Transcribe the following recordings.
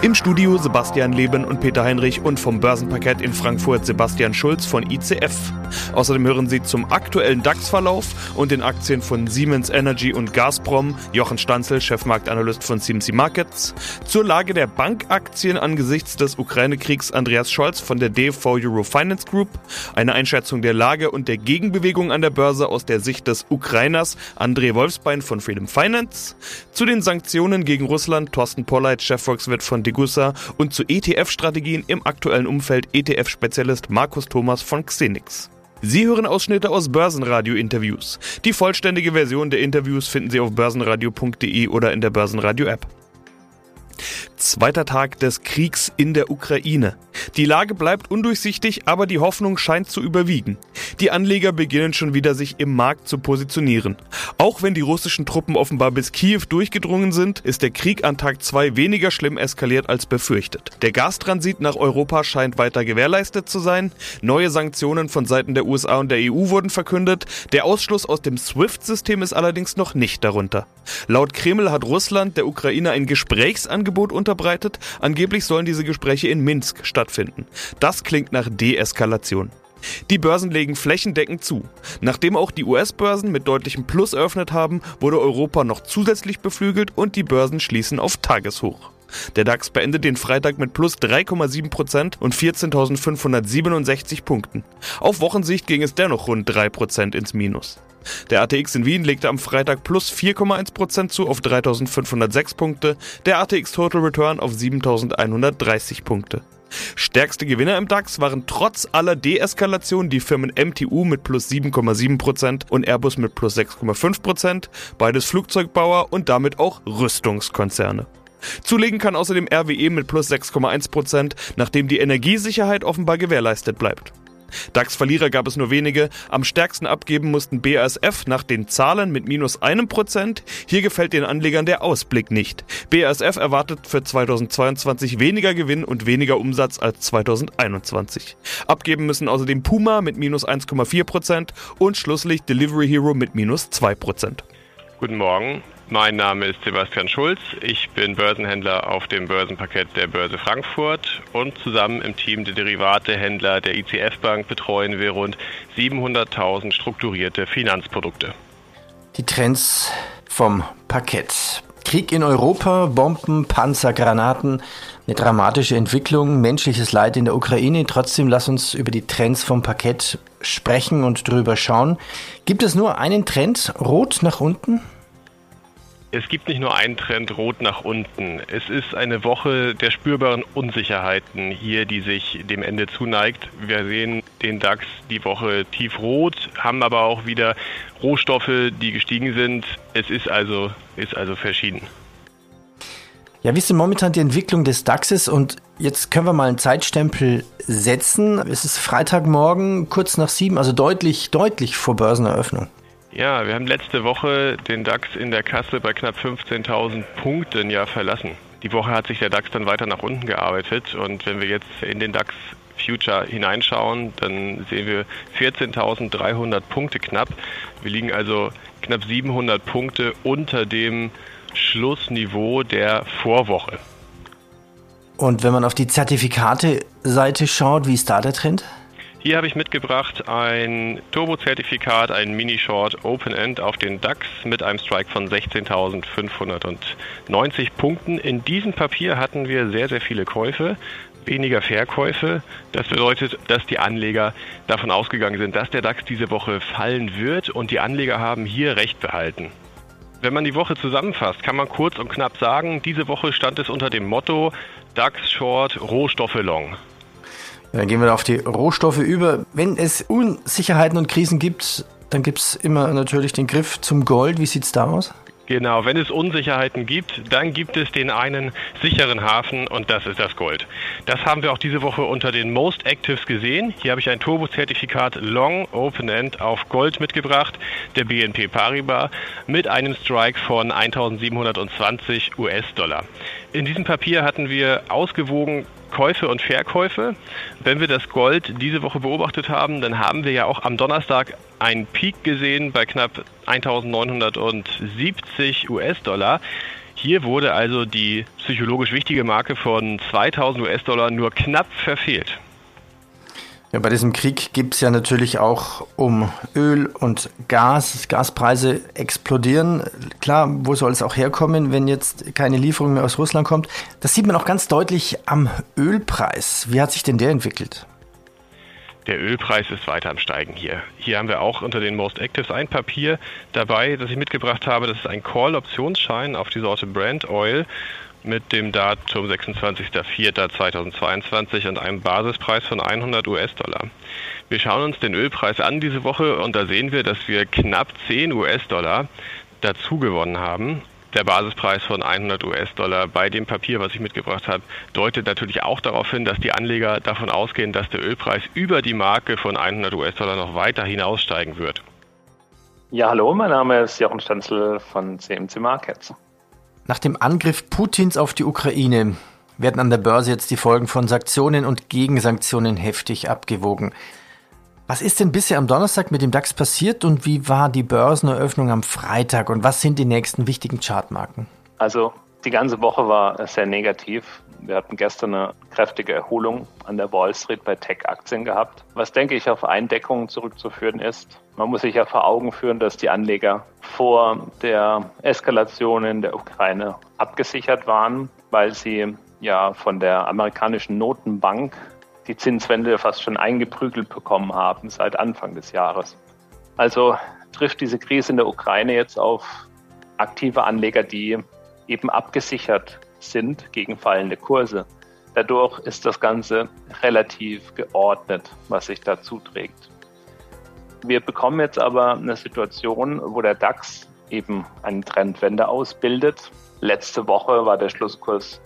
Im Studio Sebastian Leben und Peter Heinrich und vom Börsenparkett in Frankfurt Sebastian Schulz von ICF. Außerdem hören Sie zum aktuellen DAX-Verlauf und den Aktien von Siemens Energy und Gazprom. Jochen Stanzel, Chefmarktanalyst von CMC Markets, zur Lage der Bankaktien angesichts des Ukraine-Kriegs. Andreas Scholz von der DV Euro Finance Group, eine Einschätzung der Lage und der Gegenbewegung an der Börse aus der Sicht des Ukrainers. André Wolfsbein von Freedom Finance, zu den Sanktionen gegen Russland. Thorsten Polleit, Chefvolkswirt von Degussa und zu ETF-Strategien im aktuellen Umfeld ETF-Spezialist Markus Thomas von Xenix. Sie hören Ausschnitte aus Börsenradio-Interviews. Die vollständige Version der Interviews finden Sie auf börsenradio.de oder in der Börsenradio-App. Zweiter Tag des Kriegs in der Ukraine. Die Lage bleibt undurchsichtig, aber die Hoffnung scheint zu überwiegen. Die Anleger beginnen schon wieder sich im Markt zu positionieren. Auch wenn die russischen Truppen offenbar bis Kiew durchgedrungen sind, ist der Krieg an Tag 2 weniger schlimm eskaliert als befürchtet. Der Gastransit nach Europa scheint weiter gewährleistet zu sein. Neue Sanktionen von Seiten der USA und der EU wurden verkündet. Der Ausschluss aus dem SWIFT-System ist allerdings noch nicht darunter. Laut Kreml hat Russland der Ukraine ein Gesprächsangebot unterbreitet. Angeblich sollen diese Gespräche in Minsk stattfinden. Das klingt nach Deeskalation. Die Börsen legen flächendeckend zu. Nachdem auch die US-Börsen mit deutlichem Plus eröffnet haben, wurde Europa noch zusätzlich beflügelt und die Börsen schließen auf Tageshoch. Der DAX beendet den Freitag mit plus 3,7% und 14.567 Punkten. Auf Wochensicht ging es dennoch rund 3% ins Minus. Der ATX in Wien legte am Freitag plus 4,1% zu auf 3.506 Punkte, der ATX Total Return auf 7.130 Punkte. Stärkste Gewinner im DAX waren trotz aller Deeskalation die Firmen MTU mit plus 7,7% und Airbus mit plus 6,5%, beides Flugzeugbauer und damit auch Rüstungskonzerne. Zulegen kann außerdem RWE mit plus 6,1%, nachdem die Energiesicherheit offenbar gewährleistet bleibt. DAX-Verlierer gab es nur wenige. Am stärksten abgeben mussten BASF nach den Zahlen mit minus einem Prozent. Hier gefällt den Anlegern der Ausblick nicht. BASF erwartet für 2022 weniger Gewinn und weniger Umsatz als 2021. Abgeben müssen außerdem Puma mit minus 1,4 Prozent und schlusslich Delivery Hero mit minus 2 Prozent. Guten Morgen. Mein Name ist Sebastian Schulz. Ich bin Börsenhändler auf dem Börsenparkett der Börse Frankfurt und zusammen im Team der Derivatehändler der ICF Bank betreuen wir rund 700.000 strukturierte Finanzprodukte. Die Trends vom Parkett. Krieg in Europa, Bomben, Panzer, Granaten, eine dramatische Entwicklung, menschliches Leid in der Ukraine. Trotzdem lass uns über die Trends vom Parkett sprechen und drüber schauen. Gibt es nur einen Trend, rot nach unten? Es gibt nicht nur einen Trend rot nach unten. Es ist eine Woche der spürbaren Unsicherheiten hier, die sich dem Ende zuneigt. Wir sehen den DAX die Woche tiefrot, haben aber auch wieder Rohstoffe, die gestiegen sind. Es ist also, ist also verschieden. Ja, wie ist denn momentan die Entwicklung des DAXes? Und jetzt können wir mal einen Zeitstempel setzen. Es ist Freitagmorgen, kurz nach sieben, also deutlich, deutlich vor Börseneröffnung. Ja, wir haben letzte Woche den DAX in der Kasse bei knapp 15.000 Punkten ja verlassen. Die Woche hat sich der DAX dann weiter nach unten gearbeitet und wenn wir jetzt in den DAX Future hineinschauen, dann sehen wir 14.300 Punkte knapp. Wir liegen also knapp 700 Punkte unter dem Schlussniveau der Vorwoche. Und wenn man auf die Zertifikate-Seite schaut, wie ist da der Trend? Hier habe ich mitgebracht ein Turbo-Zertifikat, ein Mini-Short Open-End auf den DAX mit einem Strike von 16.590 Punkten. In diesem Papier hatten wir sehr, sehr viele Käufe, weniger Verkäufe. Das bedeutet, dass die Anleger davon ausgegangen sind, dass der DAX diese Woche fallen wird und die Anleger haben hier Recht behalten. Wenn man die Woche zusammenfasst, kann man kurz und knapp sagen, diese Woche stand es unter dem Motto DAX Short Rohstoffe Long. Dann gehen wir auf die Rohstoffe über. Wenn es Unsicherheiten und Krisen gibt, dann gibt es immer natürlich den Griff zum Gold. Wie sieht es da aus? Genau, wenn es Unsicherheiten gibt, dann gibt es den einen sicheren Hafen und das ist das Gold. Das haben wir auch diese Woche unter den Most Actives gesehen. Hier habe ich ein Turbo-Zertifikat Long Open End auf Gold mitgebracht, der BNP Paribas, mit einem Strike von 1720 US-Dollar. In diesem Papier hatten wir ausgewogen Käufe und Verkäufe. Wenn wir das Gold diese Woche beobachtet haben, dann haben wir ja auch am Donnerstag einen Peak gesehen bei knapp 1970 US-Dollar. Hier wurde also die psychologisch wichtige Marke von 2000 US-Dollar nur knapp verfehlt. Ja, bei diesem Krieg gibt es ja natürlich auch um Öl und Gas. Gaspreise explodieren. Klar, wo soll es auch herkommen, wenn jetzt keine Lieferung mehr aus Russland kommt? Das sieht man auch ganz deutlich am Ölpreis. Wie hat sich denn der entwickelt? Der Ölpreis ist weiter am Steigen hier. Hier haben wir auch unter den Most Actives ein Papier dabei, das ich mitgebracht habe. Das ist ein Call-Optionsschein auf die Sorte Brand Oil mit dem Datum 26.04.2022 und einem Basispreis von 100 US-Dollar. Wir schauen uns den Ölpreis an diese Woche und da sehen wir, dass wir knapp 10 US-Dollar dazu gewonnen haben. Der Basispreis von 100 US-Dollar bei dem Papier, was ich mitgebracht habe, deutet natürlich auch darauf hin, dass die Anleger davon ausgehen, dass der Ölpreis über die Marke von 100 US-Dollar noch weiter hinaussteigen wird. Ja, hallo, mein Name ist Jochen Stanzel von CMC Markets. Nach dem Angriff Putins auf die Ukraine werden an der Börse jetzt die Folgen von Sanktionen und Gegensanktionen heftig abgewogen. Was ist denn bisher am Donnerstag mit dem DAX passiert und wie war die Börseneröffnung am Freitag und was sind die nächsten wichtigen Chartmarken? Also die ganze Woche war sehr negativ. Wir hatten gestern eine kräftige Erholung an der Wall Street bei Tech-Aktien gehabt, was denke ich auf Eindeckungen zurückzuführen ist. Man muss sich ja vor Augen führen, dass die Anleger vor der Eskalation in der Ukraine abgesichert waren, weil sie ja von der amerikanischen Notenbank die Zinswende fast schon eingeprügelt bekommen haben seit Anfang des Jahres. Also trifft diese Krise in der Ukraine jetzt auf aktive Anleger, die eben abgesichert sind gegen fallende Kurse. Dadurch ist das Ganze relativ geordnet, was sich da zuträgt. Wir bekommen jetzt aber eine Situation, wo der DAX eben eine Trendwende ausbildet. Letzte Woche war der Schlusskurs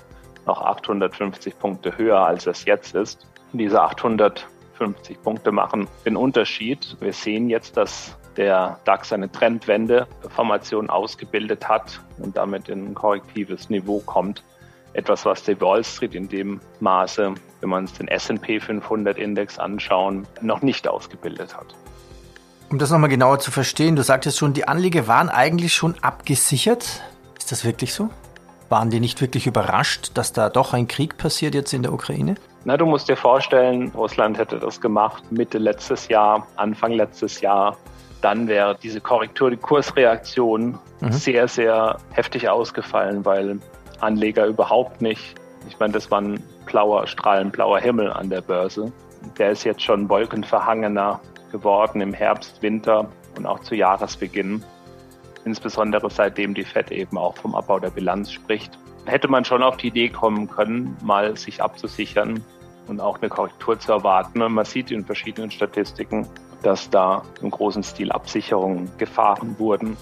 noch 850 Punkte höher, als es jetzt ist. Diese 850 Punkte machen den Unterschied. Wir sehen jetzt, dass der DAX eine Trendwende-Formation ausgebildet hat und damit in ein korrektives Niveau kommt. Etwas, was die Wall Street in dem Maße, wenn man es den S&P 500 Index anschauen, noch nicht ausgebildet hat. Um das nochmal genauer zu verstehen, du sagtest schon, die Anleger waren eigentlich schon abgesichert. Ist das wirklich so? Waren die nicht wirklich überrascht, dass da doch ein Krieg passiert jetzt in der Ukraine? Na, du musst dir vorstellen, Russland hätte das gemacht Mitte letztes Jahr, Anfang letztes Jahr dann wäre diese Korrektur, die Kursreaktion mhm. sehr, sehr heftig ausgefallen, weil Anleger überhaupt nicht, ich meine, das war ein blauer, strahlend blauer Himmel an der Börse. Der ist jetzt schon wolkenverhangener geworden im Herbst, Winter und auch zu Jahresbeginn. Insbesondere seitdem die FED eben auch vom Abbau der Bilanz spricht. Hätte man schon auf die Idee kommen können, mal sich abzusichern und auch eine Korrektur zu erwarten. Und man sieht in verschiedenen Statistiken, dass da im großen Stil Absicherungen gefahren wurden.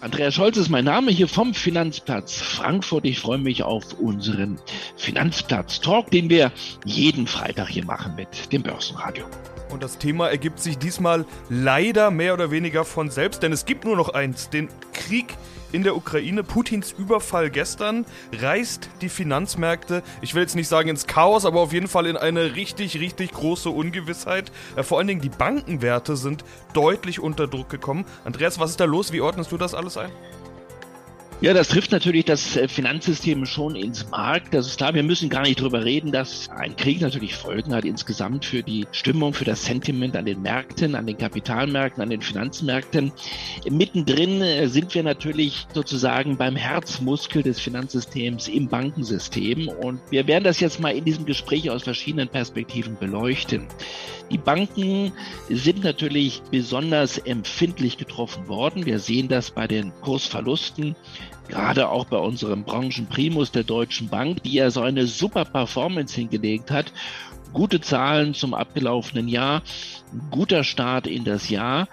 Andreas Scholz ist mein Name hier vom Finanzplatz Frankfurt. Ich freue mich auf unseren Finanzplatz-Talk, den wir jeden Freitag hier machen mit dem Börsenradio. Und das Thema ergibt sich diesmal leider mehr oder weniger von selbst, denn es gibt nur noch eins, den Krieg in der Ukraine. Putins Überfall gestern reißt die Finanzmärkte, ich will jetzt nicht sagen ins Chaos, aber auf jeden Fall in eine richtig, richtig große Ungewissheit. Äh, vor allen Dingen die Bankenwerte sind deutlich unter Druck gekommen. Andreas, was ist da los? Wie ordnest du das alles ein? Ja, das trifft natürlich das äh, Finanzsystem schon ins Markt. Das ist klar, wir müssen gar nicht drüber reden, dass ein Krieg natürlich Folgen hat insgesamt für die Stimmung, für das Sentiment an den Märkten, an den Kapitalmärkten, an den Finanzmärkten. Mittendrin äh, sind wir natürlich sozusagen beim Herzmuskel des Finanzsystems im Bankensystem. Und wir werden das jetzt mal in diesem Gespräch aus verschiedenen Perspektiven beleuchten. Die Banken sind natürlich besonders empfindlich getroffen worden. Wir sehen das bei den Kursverlusten gerade auch bei unserem Branchenprimus der Deutschen Bank, die ja so eine super Performance hingelegt hat. Gute Zahlen zum abgelaufenen Jahr, guter Start in das Jahr.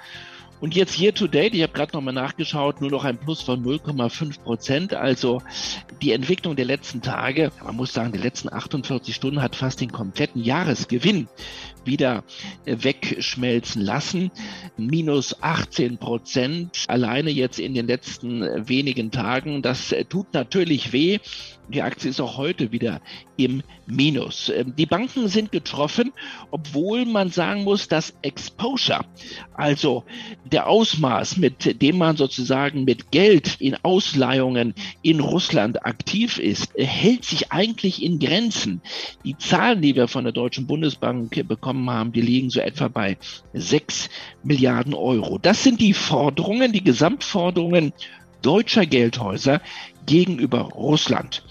Und jetzt year to date, ich habe gerade nochmal nachgeschaut, nur noch ein Plus von 0,5 Prozent. Also die Entwicklung der letzten Tage, man muss sagen, die letzten 48 Stunden hat fast den kompletten Jahresgewinn wieder äh, wegschmelzen lassen. Minus 18 Prozent alleine jetzt in den letzten äh, wenigen Tagen. Das äh, tut natürlich weh. Die Aktie ist auch heute wieder im Minus. Ähm, die Banken sind getroffen, obwohl man sagen muss, dass Exposure, also der Ausmaß, mit dem man sozusagen mit Geld in Ausleihungen in Russland aktiv ist, hält sich eigentlich in Grenzen. Die Zahlen, die wir von der Deutschen Bundesbank bekommen, haben, die liegen so etwa bei 6 Milliarden Euro. Das sind die Forderungen, die Gesamtforderungen deutscher Geldhäuser gegenüber Russland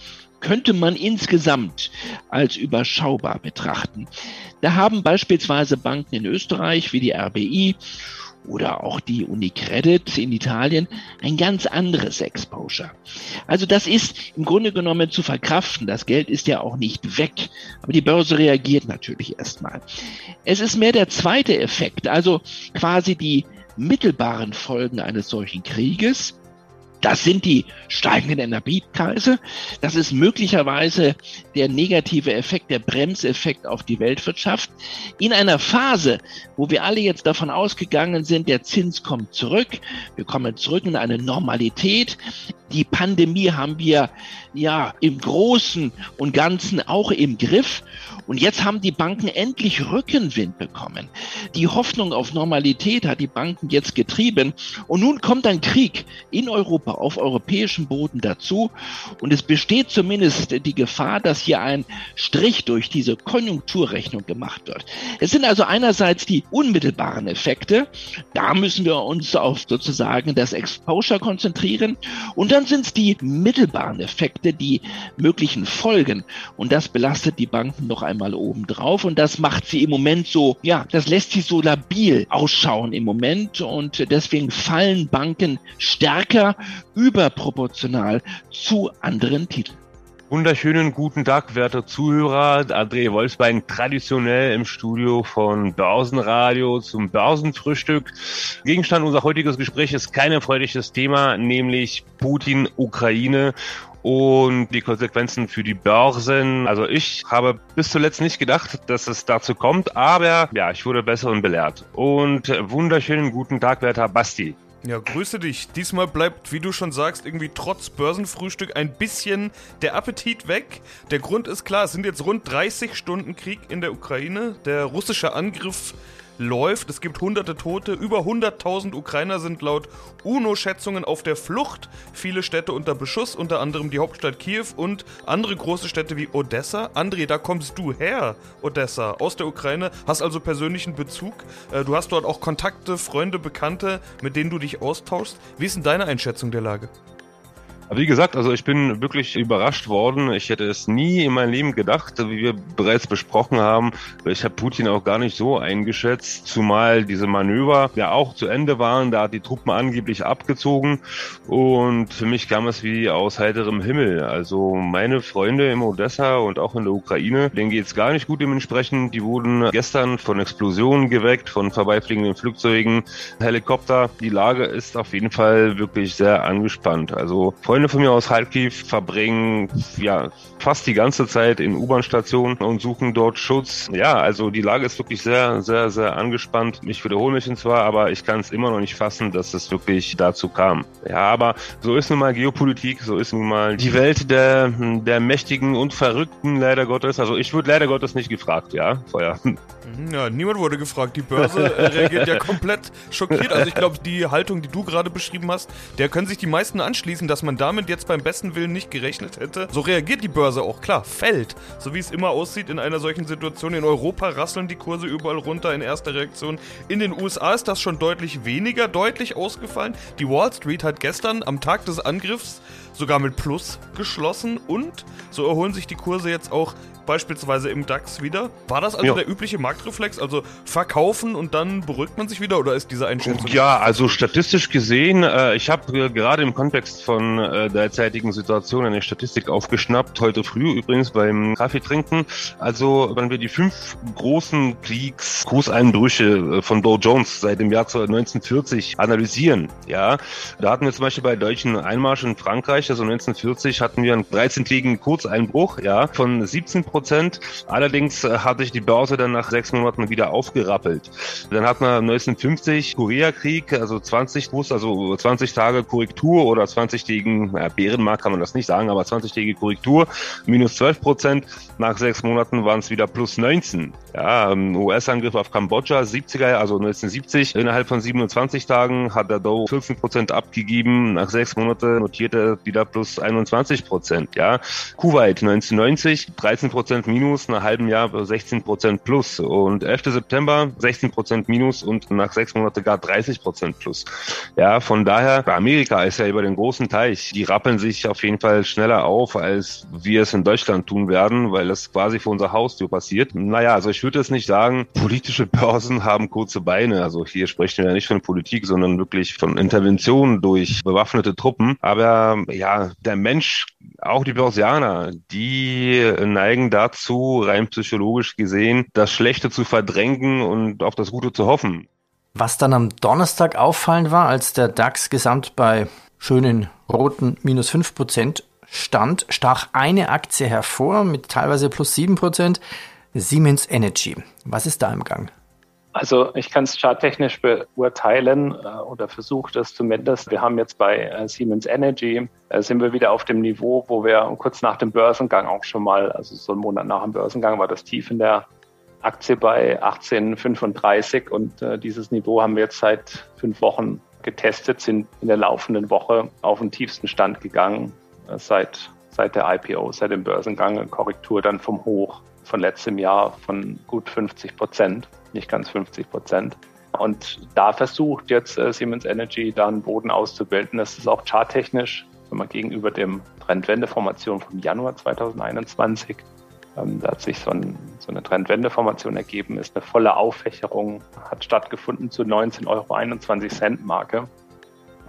könnte man insgesamt als überschaubar betrachten. Da haben beispielsweise Banken in Österreich wie die RBI oder auch die Unicredit in Italien ein ganz anderes Exposure. Also das ist im Grunde genommen zu verkraften. Das Geld ist ja auch nicht weg, aber die Börse reagiert natürlich erstmal. Es ist mehr der zweite Effekt, also quasi die mittelbaren Folgen eines solchen Krieges das sind die steigenden Energiepreise. Das ist möglicherweise der negative Effekt, der Bremseffekt auf die Weltwirtschaft. In einer Phase, wo wir alle jetzt davon ausgegangen sind, der Zins kommt zurück. Wir kommen zurück in eine Normalität. Die Pandemie haben wir ja im Großen und Ganzen auch im Griff. Und jetzt haben die Banken endlich Rückenwind bekommen. Die Hoffnung auf Normalität hat die Banken jetzt getrieben. Und nun kommt ein Krieg in Europa, auf europäischem Boden dazu. Und es besteht zumindest die Gefahr, dass hier ein Strich durch diese Konjunkturrechnung gemacht wird. Es sind also einerseits die unmittelbaren Effekte. Da müssen wir uns auf sozusagen das Exposure konzentrieren. Und dann sind es die mittelbaren Effekte, die möglichen Folgen. Und das belastet die Banken noch einmal obendrauf. Und das macht sie im Moment so, ja, das lässt sie so labil ausschauen im Moment. Und deswegen fallen Banken stärker überproportional zu anderen Titeln. Wunderschönen guten Tag, werte Zuhörer. André Wolfsbein traditionell im Studio von Börsenradio zum Börsenfrühstück. Gegenstand unser heutiges Gespräch ist kein erfreuliches Thema, nämlich Putin, Ukraine und die Konsequenzen für die Börsen. Also ich habe bis zuletzt nicht gedacht, dass es dazu kommt, aber ja, ich wurde besser und belehrt. Und wunderschönen guten Tag, werter Basti. Ja, grüße dich. Diesmal bleibt, wie du schon sagst, irgendwie trotz Börsenfrühstück ein bisschen der Appetit weg. Der Grund ist klar, es sind jetzt rund 30 Stunden Krieg in der Ukraine. Der russische Angriff läuft. Es gibt hunderte Tote. Über 100.000 Ukrainer sind laut UNO-Schätzungen auf der Flucht. Viele Städte unter Beschuss, unter anderem die Hauptstadt Kiew und andere große Städte wie Odessa. André, da kommst du her, Odessa, aus der Ukraine. Hast also persönlichen Bezug. Äh, du hast dort auch Kontakte, Freunde, Bekannte, mit denen du dich austauschst. Wie ist denn deine Einschätzung der Lage? Wie gesagt, also ich bin wirklich überrascht worden. Ich hätte es nie in meinem Leben gedacht, wie wir bereits besprochen haben. Ich habe Putin auch gar nicht so eingeschätzt, zumal diese Manöver ja auch zu Ende waren. Da hat die Truppen angeblich abgezogen und für mich kam es wie aus heiterem Himmel. Also meine Freunde im Odessa und auch in der Ukraine, denen geht es gar nicht gut dementsprechend. Die wurden gestern von Explosionen geweckt, von vorbeifliegenden Flugzeugen, Helikopter. Die Lage ist auf jeden Fall wirklich sehr angespannt. Also Freunde von mir aus Kharkiv verbringen ja fast die ganze Zeit in U-Bahn-Stationen und suchen dort Schutz. Ja, also die Lage ist wirklich sehr, sehr, sehr angespannt. Ich wiederhole mich zwar, aber ich kann es immer noch nicht fassen, dass es wirklich dazu kam. Ja, aber so ist nun mal Geopolitik, so ist nun mal die Welt der, der Mächtigen und Verrückten, leider Gottes. Also ich würde leider Gottes nicht gefragt, ja, vorher. Ja, niemand wurde gefragt. Die Börse reagiert ja komplett schockiert. Also ich glaube, die Haltung, die du gerade beschrieben hast, der können sich die meisten anschließen, dass man damit jetzt beim besten Willen nicht gerechnet hätte. So reagiert die Börse auch, klar, fällt. So wie es immer aussieht in einer solchen Situation. In Europa rasseln die Kurse überall runter in erster Reaktion. In den USA ist das schon deutlich weniger, deutlich ausgefallen. Die Wall Street hat gestern am Tag des Angriffs sogar mit Plus geschlossen und so erholen sich die Kurse jetzt auch beispielsweise im DAX wieder. War das also ja. der übliche Marktreflex? Also verkaufen und dann beruhigt man sich wieder oder ist diese Einschätzung? Ja, also statistisch gesehen, äh, ich habe äh, gerade im Kontext von äh, derzeitigen Situation eine Statistik aufgeschnappt, heute früh übrigens beim Kaffeetrinken. Also wenn wir die fünf großen Kriegskurseinbrüche äh, von Dow Jones seit dem Jahr 1940 analysieren, ja, da hatten wir zum Beispiel bei deutschen Einmarsch in Frankreich, also 1940 hatten wir einen 13-tägigen Kurzeinbruch, ja, von 17 Prozent. Allerdings äh, hat sich die Börse dann nach sechs Monaten wieder aufgerappelt. Dann hat man 1950 Koreakrieg, also 20 Kurs, also 20 Tage Korrektur oder 20-tägigen ja, Bärenmarkt kann man das nicht sagen, aber 20-tägige Korrektur, minus 12 Prozent. Nach sechs Monaten waren es wieder plus 19. Ja, ähm, US-Angriff auf Kambodscha, 70er, also 1970. Innerhalb von 27 Tagen hat der Dow 14 Prozent abgegeben. Nach sechs Monaten notierte er wieder plus 21 Prozent. Ja, Kuwait 1990, 13 Prozent minus, nach halbem Jahr 16 Prozent plus. Und 11. September 16 Prozent minus und nach sechs Monaten gar 30 Prozent plus. Ja, von daher, Amerika ist ja über den großen Teich. Die rappeln sich auf jeden Fall schneller auf, als wir es in Deutschland tun werden, weil das quasi vor unserer Haustür passiert. Naja, also ich würde es nicht sagen, politische Börsen haben kurze Beine. Also hier sprechen wir ja nicht von Politik, sondern wirklich von Interventionen durch bewaffnete Truppen. Aber ja, der Mensch, auch die Börsianer, die neigen dazu, rein psychologisch gesehen, das Schlechte zu verdrängen und auf das Gute zu hoffen. Was dann am Donnerstag auffallend war, als der DAX gesamt bei schönen roten minus 5% stand, stach eine Aktie hervor mit teilweise plus 7%, Siemens Energy. Was ist da im Gang? Also ich kann es charttechnisch beurteilen äh, oder versuche das zumindest. Wir haben jetzt bei äh, Siemens Energy, äh, sind wir wieder auf dem Niveau, wo wir kurz nach dem Börsengang auch schon mal, also so einen Monat nach dem Börsengang war das Tief in der Aktie bei 18,35 und äh, dieses Niveau haben wir jetzt seit fünf Wochen getestet, sind in der laufenden Woche auf den tiefsten Stand gegangen äh, seit, seit der IPO, seit dem Börsengang, Korrektur dann vom Hoch von letztem Jahr von gut 50 Prozent, nicht ganz 50 Prozent. Und da versucht jetzt äh, Siemens Energy da einen Boden auszubilden. Das ist auch charttechnisch, wenn man gegenüber dem Trendwendeformation vom Januar 2021, ähm, da hat sich so, ein, so eine Trendwendeformation ergeben, ist eine volle Auffächerung, hat stattgefunden zu 19,21 Euro Marke.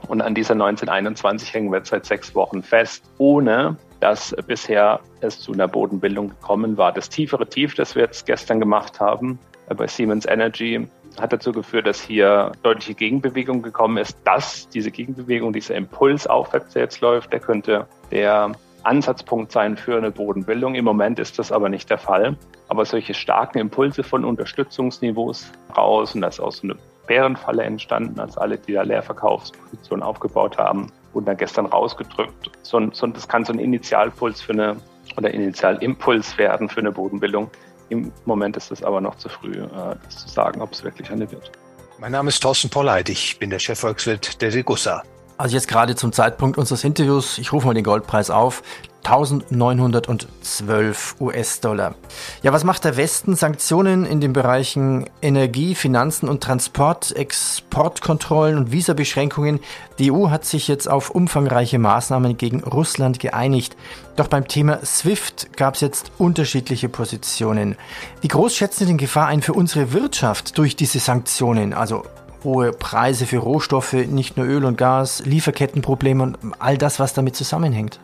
Und an dieser 1921 hängen wir seit sechs Wochen fest, ohne dass bisher es zu einer Bodenbildung gekommen war. Das tiefere Tief, das wir jetzt gestern gemacht haben bei Siemens Energy, hat dazu geführt, dass hier deutliche Gegenbewegung gekommen ist. Dass diese Gegenbewegung, dieser Impuls aufwärts, jetzt läuft, der könnte der Ansatzpunkt sein für eine Bodenbildung. Im Moment ist das aber nicht der Fall. Aber solche starken Impulse von Unterstützungsniveaus raus und das ist aus einer Bärenfalle entstanden, als alle, die da Leerverkaufspositionen aufgebaut haben, wurden dann gestern rausgedrückt. So, so, das kann so ein Initialpuls für eine oder Initialimpuls werden für eine Bodenbildung. Im Moment ist es aber noch zu früh, äh, zu sagen, ob es wirklich eine wird. Mein Name ist Thorsten Polleit, ich bin der Chefvolkswirt der Degussa. Also jetzt gerade zum Zeitpunkt unseres Interviews, ich rufe mal den Goldpreis auf, 1912 US-Dollar. Ja, was macht der Westen? Sanktionen in den Bereichen Energie, Finanzen und Transport, Exportkontrollen und Visabeschränkungen. Die EU hat sich jetzt auf umfangreiche Maßnahmen gegen Russland geeinigt. Doch beim Thema SWIFT gab es jetzt unterschiedliche Positionen. Wie groß schätzen Sie den Gefahr ein für unsere Wirtschaft durch diese Sanktionen? Also hohe Preise für Rohstoffe, nicht nur Öl und Gas, Lieferkettenprobleme und all das, was damit zusammenhängt.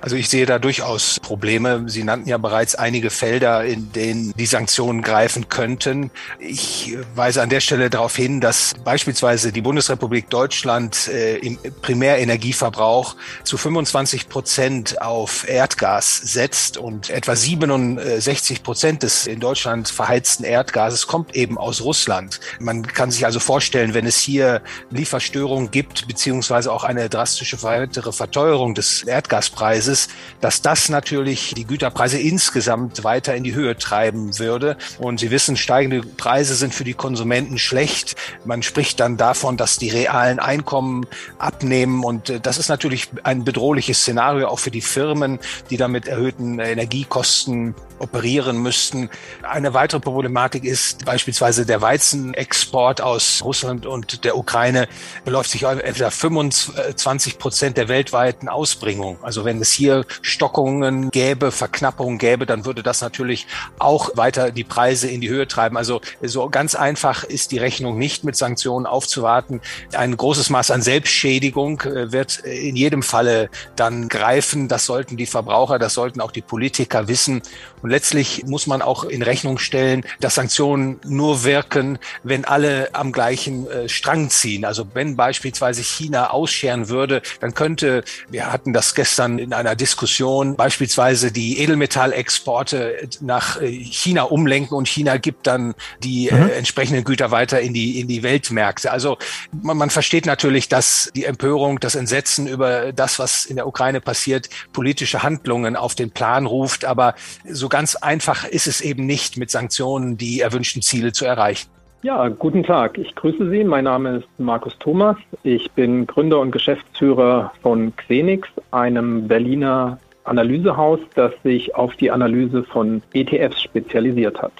Also ich sehe da durchaus Probleme. Sie nannten ja bereits einige Felder, in denen die Sanktionen greifen könnten. Ich weise an der Stelle darauf hin, dass beispielsweise die Bundesrepublik Deutschland äh, im Primärenergieverbrauch zu 25 Prozent auf Erdgas setzt und etwa 67 Prozent des in Deutschland verheizten Erdgases kommt eben aus Russland. Man kann sich also vorstellen, wenn es hier Lieferstörungen gibt, beziehungsweise auch eine drastische weitere Verteuerung des Erdgaspreises, Preises, dass das natürlich die Güterpreise insgesamt weiter in die Höhe treiben würde. Und Sie wissen, steigende Preise sind für die Konsumenten schlecht. Man spricht dann davon, dass die realen Einkommen abnehmen. Und äh, das ist natürlich ein bedrohliches Szenario auch für die Firmen, die dann mit erhöhten Energiekosten operieren müssten. Eine weitere Problematik ist beispielsweise der Weizenexport aus Russland und der Ukraine beläuft sich auf etwa 25 Prozent der weltweiten Ausbringung. Also wenn es hier Stockungen gäbe, Verknappungen gäbe, dann würde das natürlich auch weiter die Preise in die Höhe treiben. Also so ganz einfach ist die Rechnung nicht mit Sanktionen aufzuwarten. Ein großes Maß an Selbstschädigung äh, wird in jedem Falle dann greifen. Das sollten die Verbraucher, das sollten auch die Politiker wissen. Und letztlich muss man auch in Rechnung stellen, dass Sanktionen nur wirken, wenn alle am gleichen äh, Strang ziehen. Also wenn beispielsweise China ausscheren würde, dann könnte, wir hatten das gestern in einer Diskussion, beispielsweise die Edelmetallexporte nach äh, China umlenken und China gibt dann die äh, mhm. äh, entsprechenden Güter weiter in die, in die Weltmärkte. Also man, man versteht natürlich, dass die Empörung, das Entsetzen über das, was in der Ukraine passiert, politische Handlungen auf den Plan ruft. Aber so ganz einfach ist es eben nicht, mit Sanktionen die erwünschten Ziele zu erreichen. Ja, guten Tag. Ich grüße Sie. Mein Name ist Markus Thomas. Ich bin Gründer und Geschäftsführer von Xenix, einem Berliner Analysehaus, das sich auf die Analyse von ETFs spezialisiert hat.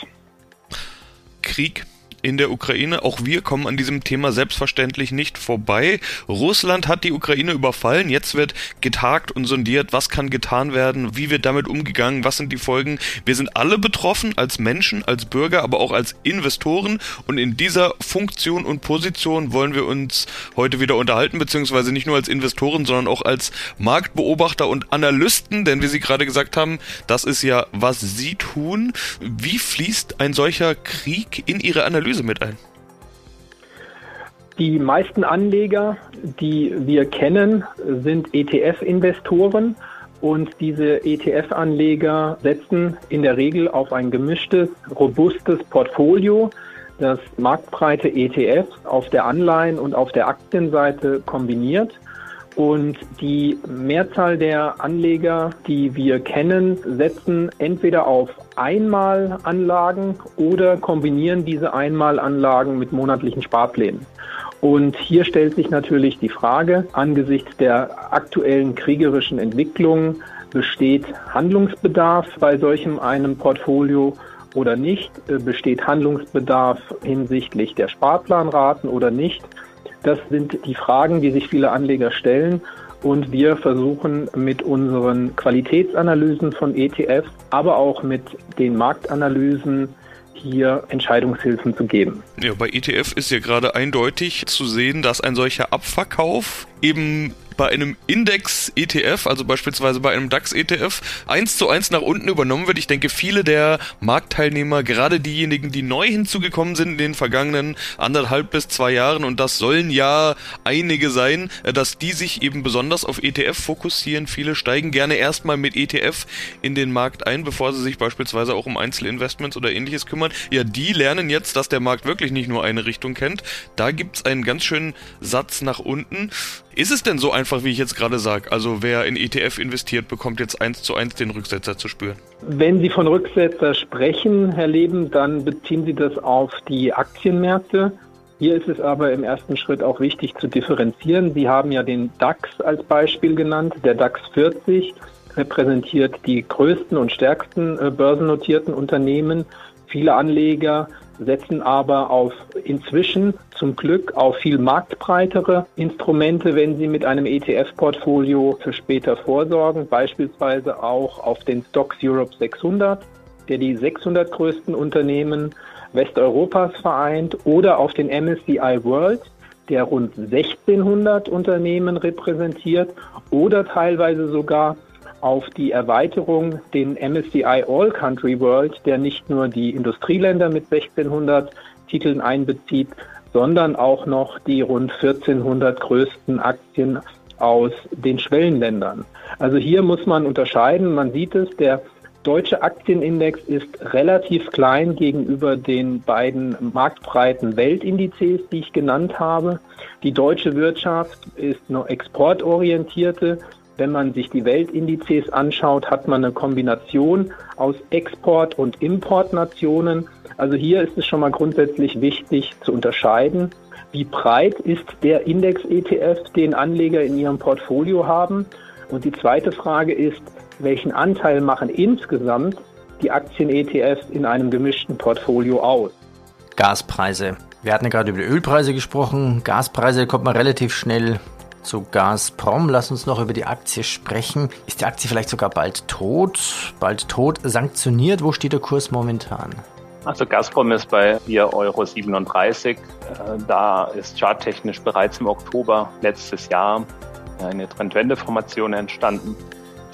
Krieg in der Ukraine. Auch wir kommen an diesem Thema selbstverständlich nicht vorbei. Russland hat die Ukraine überfallen. Jetzt wird getagt und sondiert, was kann getan werden, wie wird damit umgegangen, was sind die Folgen. Wir sind alle betroffen als Menschen, als Bürger, aber auch als Investoren. Und in dieser Funktion und Position wollen wir uns heute wieder unterhalten, beziehungsweise nicht nur als Investoren, sondern auch als Marktbeobachter und Analysten, denn wie Sie gerade gesagt haben, das ist ja, was Sie tun. Wie fließt ein solcher Krieg in Ihre Analyse? Analyse mit ein? Die meisten Anleger, die wir kennen, sind ETF-Investoren und diese ETF-Anleger setzen in der Regel auf ein gemischtes, robustes Portfolio, das marktbreite ETFs auf der Anleihen- und auf der Aktienseite kombiniert. Und die Mehrzahl der Anleger, die wir kennen, setzen entweder auf Einmalanlagen oder kombinieren diese Einmalanlagen mit monatlichen Sparplänen. Und hier stellt sich natürlich die Frage, angesichts der aktuellen kriegerischen Entwicklung, besteht Handlungsbedarf bei solchem einem Portfolio oder nicht? Besteht Handlungsbedarf hinsichtlich der Sparplanraten oder nicht? Das sind die Fragen, die sich viele Anleger stellen. Und wir versuchen mit unseren Qualitätsanalysen von ETFs, aber auch mit den Marktanalysen hier Entscheidungshilfen zu geben. Ja, bei ETF ist ja gerade eindeutig zu sehen, dass ein solcher Abverkauf eben bei einem Index-ETF, also beispielsweise bei einem DAX-ETF, eins zu eins nach unten übernommen wird. Ich denke, viele der Marktteilnehmer, gerade diejenigen, die neu hinzugekommen sind in den vergangenen anderthalb bis zwei Jahren, und das sollen ja einige sein, äh, dass die sich eben besonders auf ETF fokussieren. Viele steigen gerne erstmal mit ETF in den Markt ein, bevor sie sich beispielsweise auch um Einzelinvestments oder ähnliches kümmern. Ja, die lernen jetzt, dass der Markt wirklich nicht nur eine Richtung kennt. Da gibt's einen ganz schönen Satz nach unten. Ist es denn so einfach, wie ich jetzt gerade sage? Also wer in ETF investiert, bekommt jetzt eins zu eins den Rücksetzer zu spüren? Wenn Sie von Rücksetzer sprechen, Herr Leben, dann beziehen Sie das auf die Aktienmärkte. Hier ist es aber im ersten Schritt auch wichtig zu differenzieren. Sie haben ja den DAX als Beispiel genannt. Der DAX 40 repräsentiert die größten und stärksten äh, börsennotierten Unternehmen. Viele Anleger setzen aber auf inzwischen zum Glück auf viel marktbreitere Instrumente, wenn sie mit einem ETF-Portfolio für später vorsorgen, beispielsweise auch auf den Stocks Europe 600, der die 600 größten Unternehmen Westeuropas vereint, oder auf den MSCI World, der rund 1600 Unternehmen repräsentiert, oder teilweise sogar auf die Erweiterung, den MSCI All Country World, der nicht nur die Industrieländer mit 1600 Titeln einbezieht, sondern auch noch die rund 1400 größten Aktien aus den Schwellenländern. Also hier muss man unterscheiden. Man sieht es, der deutsche Aktienindex ist relativ klein gegenüber den beiden marktbreiten Weltindizes, die ich genannt habe. Die deutsche Wirtschaft ist nur exportorientierte wenn man sich die Weltindizes anschaut, hat man eine Kombination aus Export- und Importnationen. Also hier ist es schon mal grundsätzlich wichtig zu unterscheiden, wie breit ist der Index-ETF, den Anleger in ihrem Portfolio haben. Und die zweite Frage ist, welchen Anteil machen insgesamt die Aktien-ETFs in einem gemischten Portfolio aus. Gaspreise. Wir hatten ja gerade über die Ölpreise gesprochen. Gaspreise kommt man relativ schnell zu Gazprom. Lass uns noch über die Aktie sprechen. Ist die Aktie vielleicht sogar bald tot? Bald tot sanktioniert? Wo steht der Kurs momentan? Also Gazprom ist bei 4,37 Euro. Äh, da ist charttechnisch bereits im Oktober letztes Jahr eine Trendwendeformation entstanden.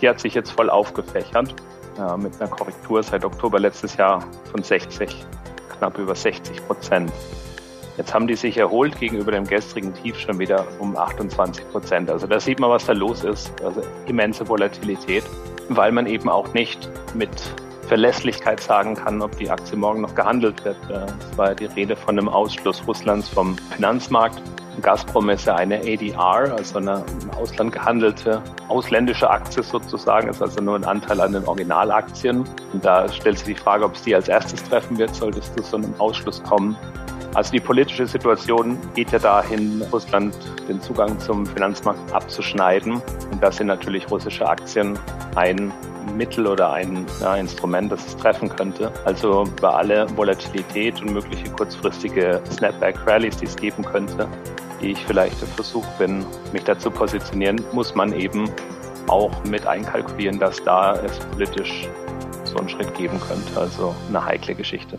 Die hat sich jetzt voll aufgefächert äh, mit einer Korrektur seit Oktober letztes Jahr von 60, knapp über 60 Prozent. Jetzt haben die sich erholt gegenüber dem gestrigen Tief schon wieder um 28 Prozent. Also da sieht man, was da los ist. Also immense Volatilität, weil man eben auch nicht mit Verlässlichkeit sagen kann, ob die Aktie morgen noch gehandelt wird. Es war die Rede von einem Ausschluss Russlands vom Finanzmarkt. Gazprom ist ja eine ADR, also eine im Ausland gehandelte ausländische Aktie sozusagen, ist also nur ein Anteil an den Originalaktien. Und da stellt sich die Frage, ob es die als erstes treffen wird, sollte es zu einem Ausschluss kommen. Also die politische Situation geht ja dahin, Russland den Zugang zum Finanzmarkt abzuschneiden. Und da sind natürlich russische Aktien ein Mittel oder ein ja, Instrument, das es treffen könnte. Also bei aller Volatilität und mögliche kurzfristige Snapback-Rallies, die es geben könnte, die ich vielleicht versucht bin, mich dazu positionieren, muss man eben auch mit einkalkulieren, dass da es politisch so einen Schritt geben könnte. Also eine heikle Geschichte.